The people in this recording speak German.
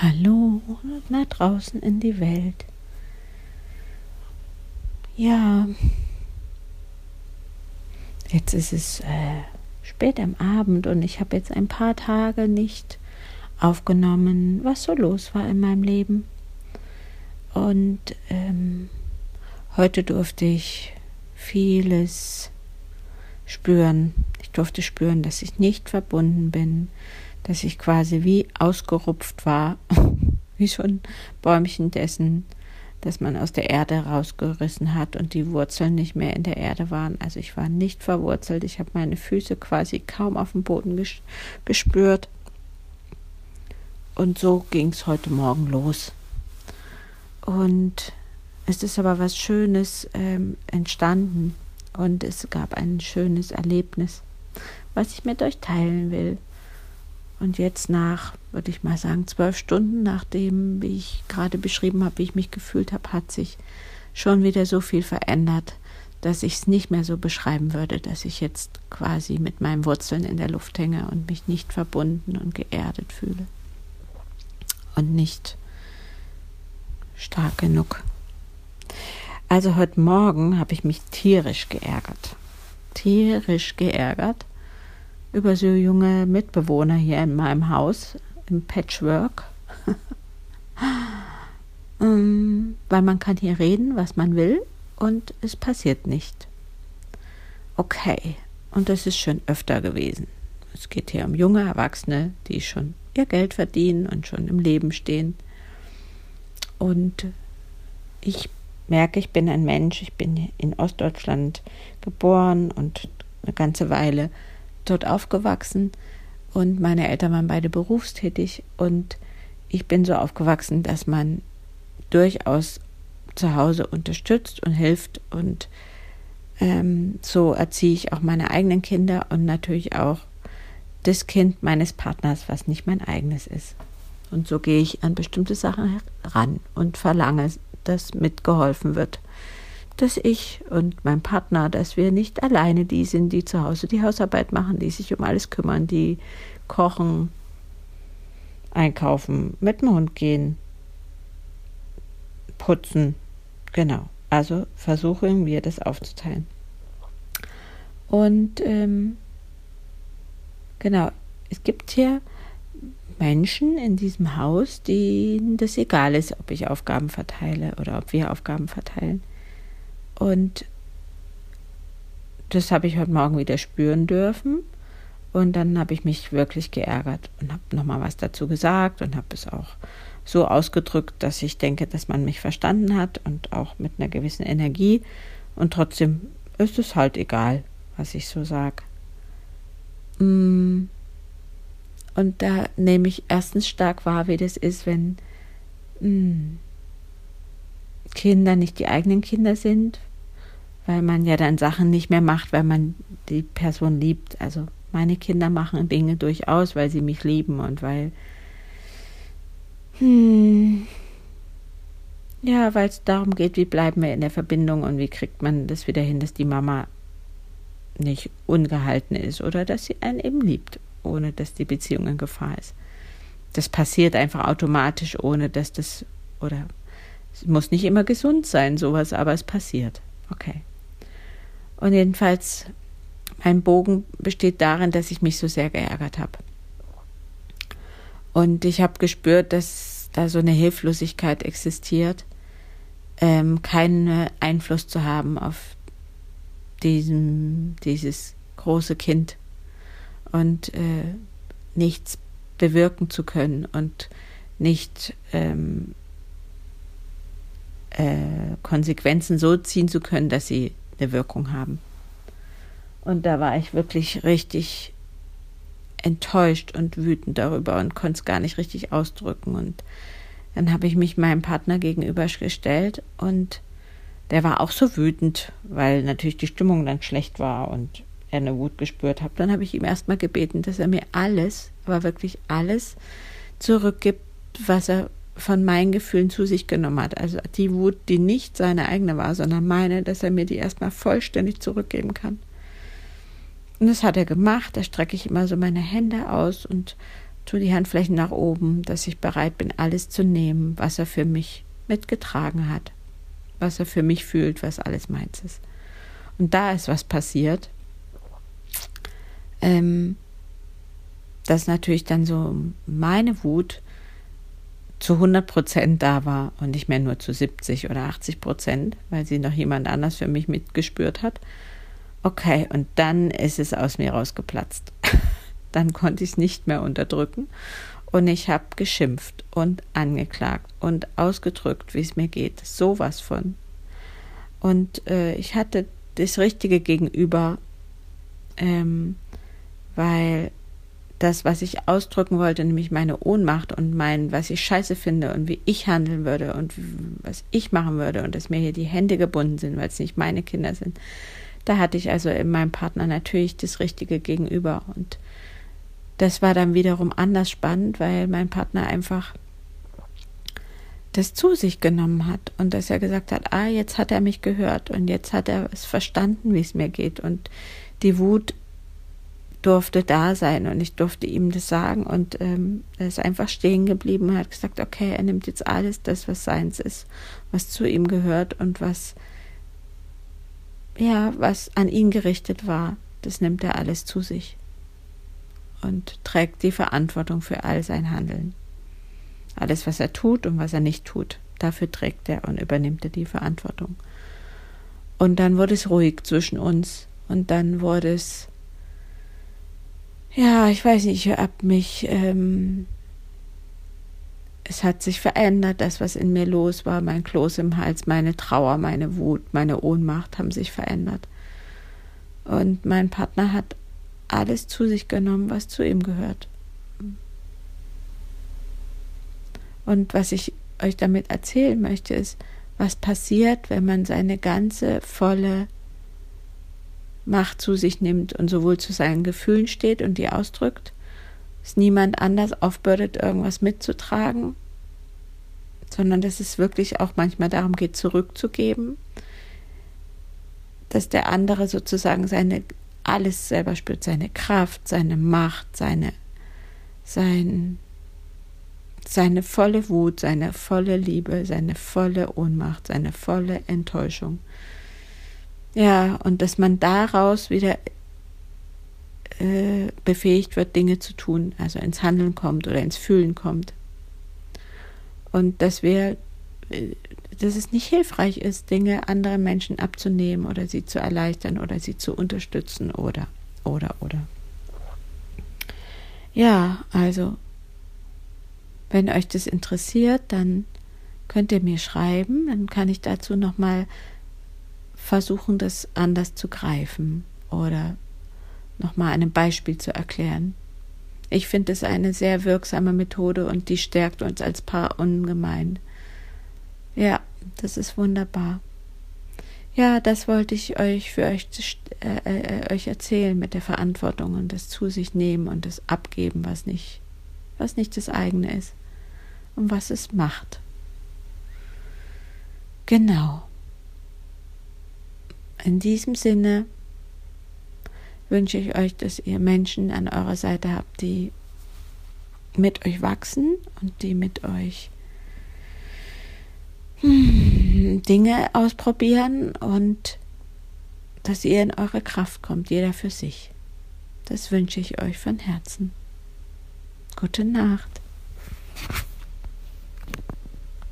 Hallo nach draußen in die Welt. Ja, jetzt ist es äh, spät am Abend und ich habe jetzt ein paar Tage nicht aufgenommen, was so los war in meinem Leben. Und ähm, heute durfte ich vieles spüren. Ich durfte spüren, dass ich nicht verbunden bin, dass ich quasi wie ausgerupft war, wie so ein Bäumchen dessen, das man aus der Erde rausgerissen hat und die Wurzeln nicht mehr in der Erde waren. Also ich war nicht verwurzelt, ich habe meine Füße quasi kaum auf dem Boden gespürt. Und so ging es heute Morgen los. Und es ist aber was Schönes ähm, entstanden und es gab ein schönes Erlebnis, was ich mit euch teilen will. Und jetzt nach, würde ich mal sagen, zwölf Stunden, nachdem, wie ich gerade beschrieben habe, wie ich mich gefühlt habe, hat sich schon wieder so viel verändert, dass ich es nicht mehr so beschreiben würde, dass ich jetzt quasi mit meinen Wurzeln in der Luft hänge und mich nicht verbunden und geerdet fühle. Und nicht stark genug. Also heute Morgen habe ich mich tierisch geärgert. Tierisch geärgert über so junge Mitbewohner hier in meinem Haus im Patchwork. ähm, weil man kann hier reden, was man will und es passiert nicht. Okay, und das ist schon öfter gewesen. Es geht hier um junge Erwachsene, die schon ihr Geld verdienen und schon im Leben stehen. Und ich merke, ich bin ein Mensch, ich bin in Ostdeutschland geboren und eine ganze Weile dort aufgewachsen und meine Eltern waren beide berufstätig und ich bin so aufgewachsen, dass man durchaus zu Hause unterstützt und hilft und ähm, so erziehe ich auch meine eigenen Kinder und natürlich auch das Kind meines Partners, was nicht mein eigenes ist. Und so gehe ich an bestimmte Sachen ran und verlange, dass mitgeholfen wird dass ich und mein Partner, dass wir nicht alleine die sind, die zu Hause die Hausarbeit machen, die sich um alles kümmern, die kochen, einkaufen, mit dem Hund gehen, putzen. Genau. Also versuchen wir das aufzuteilen. Und ähm, genau, es gibt hier Menschen in diesem Haus, denen das egal ist, ob ich Aufgaben verteile oder ob wir Aufgaben verteilen. Und das habe ich heute Morgen wieder spüren dürfen. Und dann habe ich mich wirklich geärgert und habe nochmal was dazu gesagt und habe es auch so ausgedrückt, dass ich denke, dass man mich verstanden hat und auch mit einer gewissen Energie. Und trotzdem ist es halt egal, was ich so sage. Mm. Und da nehme ich erstens stark wahr, wie das ist, wenn mm, Kinder nicht die eigenen Kinder sind, weil man ja dann Sachen nicht mehr macht, weil man die Person liebt. Also meine Kinder machen Dinge durchaus, weil sie mich lieben und weil hm, ja, weil es darum geht, wie bleiben wir in der Verbindung und wie kriegt man das wieder hin, dass die Mama nicht ungehalten ist oder dass sie einen eben liebt, ohne dass die Beziehung in Gefahr ist. Das passiert einfach automatisch, ohne dass das oder es muss nicht immer gesund sein, sowas, aber es passiert. Okay. Und jedenfalls, mein Bogen besteht darin, dass ich mich so sehr geärgert habe. Und ich habe gespürt, dass da so eine Hilflosigkeit existiert, ähm, keinen Einfluss zu haben auf diesem, dieses große Kind und äh, nichts bewirken zu können und nicht ähm, äh, Konsequenzen so ziehen zu können, dass sie eine Wirkung haben. Und da war ich wirklich richtig enttäuscht und wütend darüber und konnte es gar nicht richtig ausdrücken. Und dann habe ich mich meinem Partner gegenübergestellt und der war auch so wütend, weil natürlich die Stimmung dann schlecht war und er eine Wut gespürt hat. Dann habe ich ihm erstmal gebeten, dass er mir alles, aber wirklich alles zurückgibt, was er von meinen Gefühlen zu sich genommen hat. Also die Wut, die nicht seine eigene war, sondern meine, dass er mir die erstmal vollständig zurückgeben kann. Und das hat er gemacht. Da strecke ich immer so meine Hände aus und tue die Handflächen nach oben, dass ich bereit bin, alles zu nehmen, was er für mich mitgetragen hat, was er für mich fühlt, was alles meins ist. Und da ist was passiert, ähm, dass natürlich dann so meine Wut zu 100 Prozent da war und nicht mehr nur zu 70 oder 80 Prozent, weil sie noch jemand anders für mich mitgespürt hat. Okay, und dann ist es aus mir rausgeplatzt. dann konnte ich es nicht mehr unterdrücken und ich habe geschimpft und angeklagt und ausgedrückt, wie es mir geht. Sowas von. Und äh, ich hatte das richtige Gegenüber, ähm, weil das, was ich ausdrücken wollte, nämlich meine Ohnmacht und mein, was ich scheiße finde und wie ich handeln würde und was ich machen würde und dass mir hier die Hände gebunden sind, weil es nicht meine Kinder sind. Da hatte ich also in meinem Partner natürlich das richtige Gegenüber und das war dann wiederum anders spannend, weil mein Partner einfach das zu sich genommen hat und dass er gesagt hat, ah, jetzt hat er mich gehört und jetzt hat er es verstanden, wie es mir geht und die Wut durfte da sein und ich durfte ihm das sagen und ähm, er ist einfach stehen geblieben und hat gesagt, okay, er nimmt jetzt alles das, was seins ist, was zu ihm gehört und was ja, was an ihn gerichtet war, das nimmt er alles zu sich und trägt die Verantwortung für all sein Handeln. Alles, was er tut und was er nicht tut, dafür trägt er und übernimmt er die Verantwortung. Und dann wurde es ruhig zwischen uns und dann wurde es, ja, ich weiß nicht, ich habe mich, ähm, es hat sich verändert, das, was in mir los war, mein Kloß im Hals, meine Trauer, meine Wut, meine Ohnmacht haben sich verändert. Und mein Partner hat alles zu sich genommen, was zu ihm gehört. Und was ich euch damit erzählen möchte, ist, was passiert, wenn man seine ganze volle Macht zu sich nimmt und sowohl zu seinen Gefühlen steht und die ausdrückt, es niemand anders aufbürdet, irgendwas mitzutragen, sondern dass es wirklich auch manchmal darum geht, zurückzugeben, dass der andere sozusagen seine alles selber spürt, seine Kraft, seine Macht, seine, sein, seine volle Wut, seine volle Liebe, seine volle Ohnmacht, seine volle Enttäuschung. Ja, und dass man daraus wieder äh, befähigt wird, Dinge zu tun, also ins Handeln kommt oder ins Fühlen kommt. Und dass wir äh, dass es nicht hilfreich ist, Dinge anderen Menschen abzunehmen oder sie zu erleichtern oder sie zu unterstützen oder, oder, oder. Ja, also, wenn euch das interessiert, dann könnt ihr mir schreiben, dann kann ich dazu nochmal versuchen, das anders zu greifen oder nochmal einem Beispiel zu erklären. Ich finde es eine sehr wirksame Methode und die stärkt uns als Paar ungemein. Ja, das ist wunderbar. Ja, das wollte ich euch für euch, äh, äh, euch erzählen mit der Verantwortung und das zu sich nehmen und das abgeben, was nicht, was nicht das eigene ist und was es macht. Genau. In diesem Sinne wünsche ich euch, dass ihr Menschen an eurer Seite habt, die mit euch wachsen und die mit euch Dinge ausprobieren und dass ihr in eure Kraft kommt, jeder für sich. Das wünsche ich euch von Herzen. Gute Nacht.